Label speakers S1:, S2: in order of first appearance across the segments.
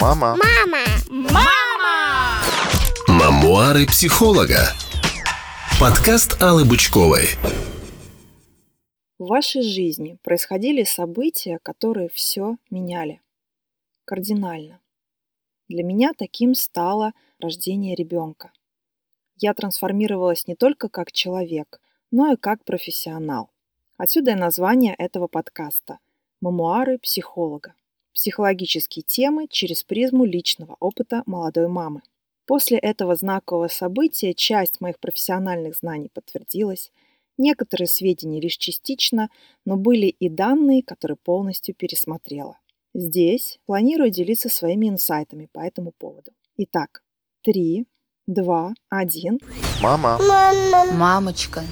S1: Мама.
S2: Мама.
S3: Мама!
S4: Мемуары психолога. Подкаст Аллы Бычковой.
S5: В вашей жизни происходили события, которые все меняли. Кардинально. Для меня таким стало рождение ребенка. Я трансформировалась не только как человек, но и как профессионал. Отсюда и название этого подкаста – «Мемуары психолога». Психологические темы через призму личного опыта молодой мамы. После этого знакового события часть моих профессиональных знаний подтвердилась, некоторые сведения лишь частично, но были и данные, которые полностью пересмотрела. Здесь планирую делиться своими инсайтами по этому поводу. Итак, три, два, один.
S1: Мама.
S2: Мама.
S3: Мамочка.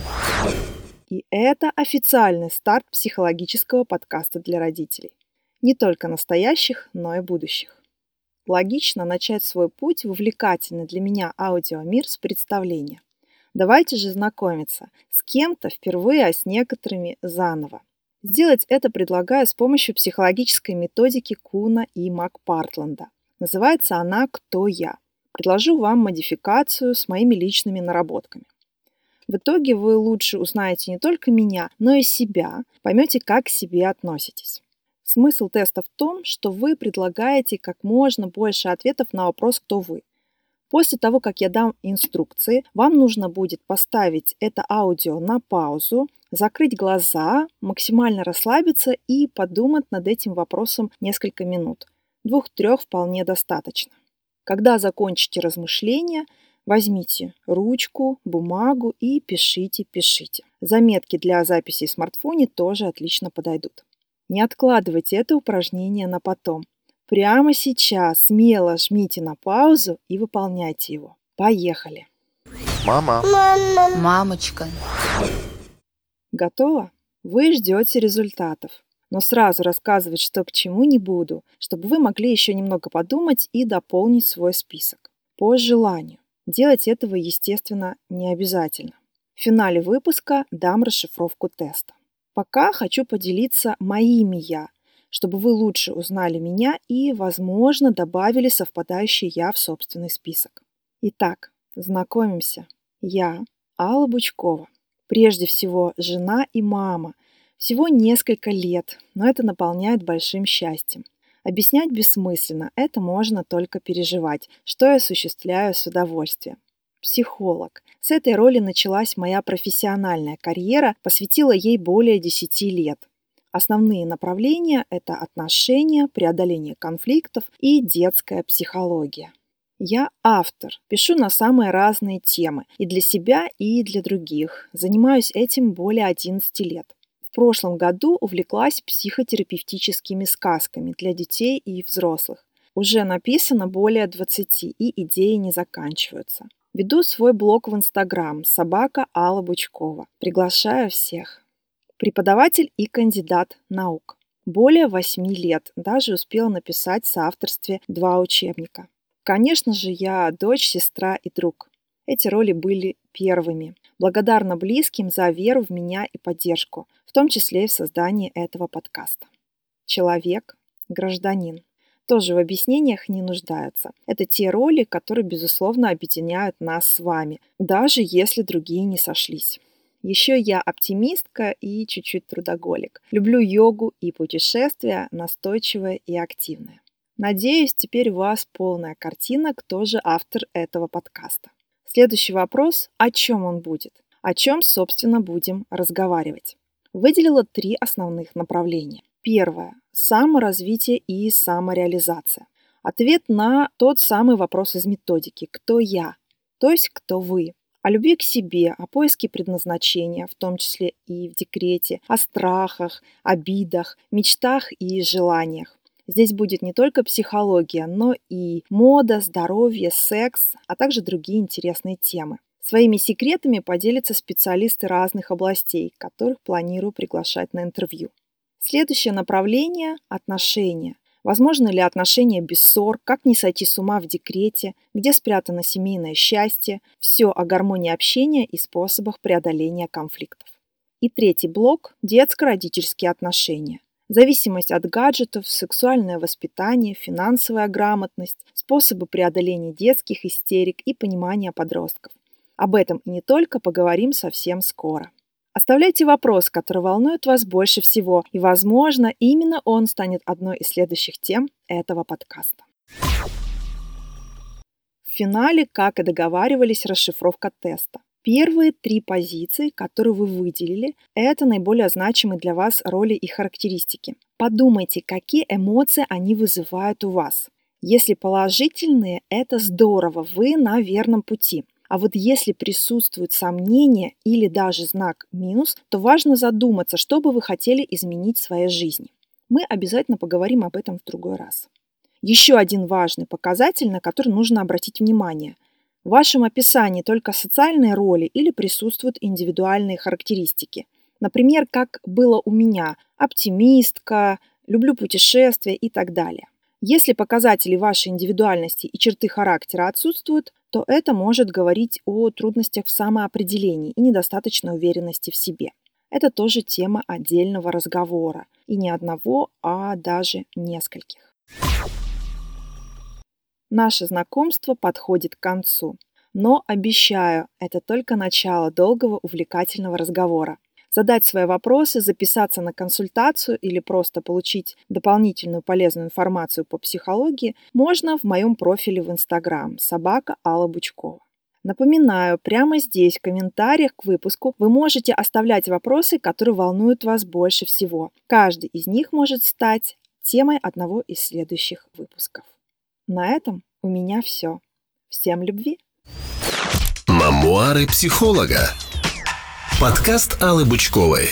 S5: И это официальный старт психологического подкаста для родителей. Не только настоящих, но и будущих. Логично начать свой путь в увлекательный для меня аудиомир с представления. Давайте же знакомиться с кем-то впервые, а с некоторыми заново. Сделать это предлагаю с помощью психологической методики Куна и Макпартленда. Называется она «Кто я?». Предложу вам модификацию с моими личными наработками. В итоге вы лучше узнаете не только меня, но и себя, поймете, как к себе относитесь. Смысл теста в том, что вы предлагаете как можно больше ответов на вопрос «Кто вы?». После того, как я дам инструкции, вам нужно будет поставить это аудио на паузу, закрыть глаза, максимально расслабиться и подумать над этим вопросом несколько минут. Двух-трех вполне достаточно. Когда закончите размышления, возьмите ручку, бумагу и пишите, пишите. Заметки для записи в смартфоне тоже отлично подойдут. Не откладывайте это упражнение на потом. Прямо сейчас смело жмите на паузу и выполняйте его. Поехали!
S1: Мама.
S2: Мама.
S3: Мамочка.
S5: Готово? Вы ждете результатов. Но сразу рассказывать, что к чему не буду, чтобы вы могли еще немного подумать и дополнить свой список. По желанию. Делать этого, естественно, не обязательно. В финале выпуска дам расшифровку теста. Пока хочу поделиться моими «я», чтобы вы лучше узнали меня и, возможно, добавили совпадающий «я» в собственный список. Итак, знакомимся. Я Алла Бучкова. Прежде всего, жена и мама. Всего несколько лет, но это наполняет большим счастьем. Объяснять бессмысленно, это можно только переживать, что я осуществляю с удовольствием. Психолог. С этой роли началась моя профессиональная карьера, посвятила ей более 10 лет. Основные направления – это отношения, преодоление конфликтов и детская психология. Я автор, пишу на самые разные темы и для себя, и для других. Занимаюсь этим более 11 лет. В прошлом году увлеклась психотерапевтическими сказками для детей и взрослых. Уже написано более 20, и идеи не заканчиваются. Веду свой блог в Инстаграм «Собака Алла Бучкова». Приглашаю всех. Преподаватель и кандидат наук. Более 8 лет, даже успела написать в соавторстве два учебника. Конечно же, я дочь, сестра и друг. Эти роли были первыми. Благодарна близким за веру в меня и поддержку, в том числе и в создании этого подкаста. Человек, гражданин. Тоже в объяснениях не нуждаются. Это те роли, которые, безусловно, объединяют нас с вами, даже если другие не сошлись. Еще я оптимистка и чуть-чуть трудоголик. Люблю йогу и путешествия, настойчивая и активная. Надеюсь, теперь у вас полная картина, кто же автор этого подкаста. Следующий вопрос, о чем он будет? О чем, собственно, будем разговаривать? Выделила три основных направления. Первое – саморазвитие и самореализация. Ответ на тот самый вопрос из методики «Кто я?», то есть «Кто вы?». О любви к себе, о поиске предназначения, в том числе и в декрете, о страхах, обидах, мечтах и желаниях. Здесь будет не только психология, но и мода, здоровье, секс, а также другие интересные темы. Своими секретами поделятся специалисты разных областей, которых планирую приглашать на интервью. Следующее направление – отношения. Возможно ли отношения без ссор, как не сойти с ума в декрете, где спрятано семейное счастье, все о гармонии общения и способах преодоления конфликтов. И третий блок – детско-родительские отношения. Зависимость от гаджетов, сексуальное воспитание, финансовая грамотность, способы преодоления детских истерик и понимания подростков. Об этом и не только поговорим совсем скоро. Оставляйте вопрос, который волнует вас больше всего, и, возможно, именно он станет одной из следующих тем этого подкаста. В финале, как и договаривались, расшифровка теста. Первые три позиции, которые вы выделили, это наиболее значимые для вас роли и характеристики. Подумайте, какие эмоции они вызывают у вас. Если положительные, это здорово, вы на верном пути. А вот если присутствуют сомнения или даже знак минус, то важно задуматься, что бы вы хотели изменить в своей жизни. Мы обязательно поговорим об этом в другой раз. Еще один важный показатель, на который нужно обратить внимание – в вашем описании только социальные роли или присутствуют индивидуальные характеристики. Например, как было у меня – оптимистка, люблю путешествия и так далее. Если показатели вашей индивидуальности и черты характера отсутствуют, то это может говорить о трудностях в самоопределении и недостаточной уверенности в себе. Это тоже тема отдельного разговора, и не одного, а даже нескольких. Наше знакомство подходит к концу. Но обещаю, это только начало долгого увлекательного разговора. Задать свои вопросы, записаться на консультацию или просто получить дополнительную полезную информацию по психологии можно в моем профиле в Инстаграм собака Алла Бучкова. Напоминаю, прямо здесь, в комментариях к выпуску, вы можете оставлять вопросы, которые волнуют вас больше всего. Каждый из них может стать темой одного из следующих выпусков. На этом у меня все. Всем любви!
S4: Мемуары психолога. Подкаст Аллы Бучковой.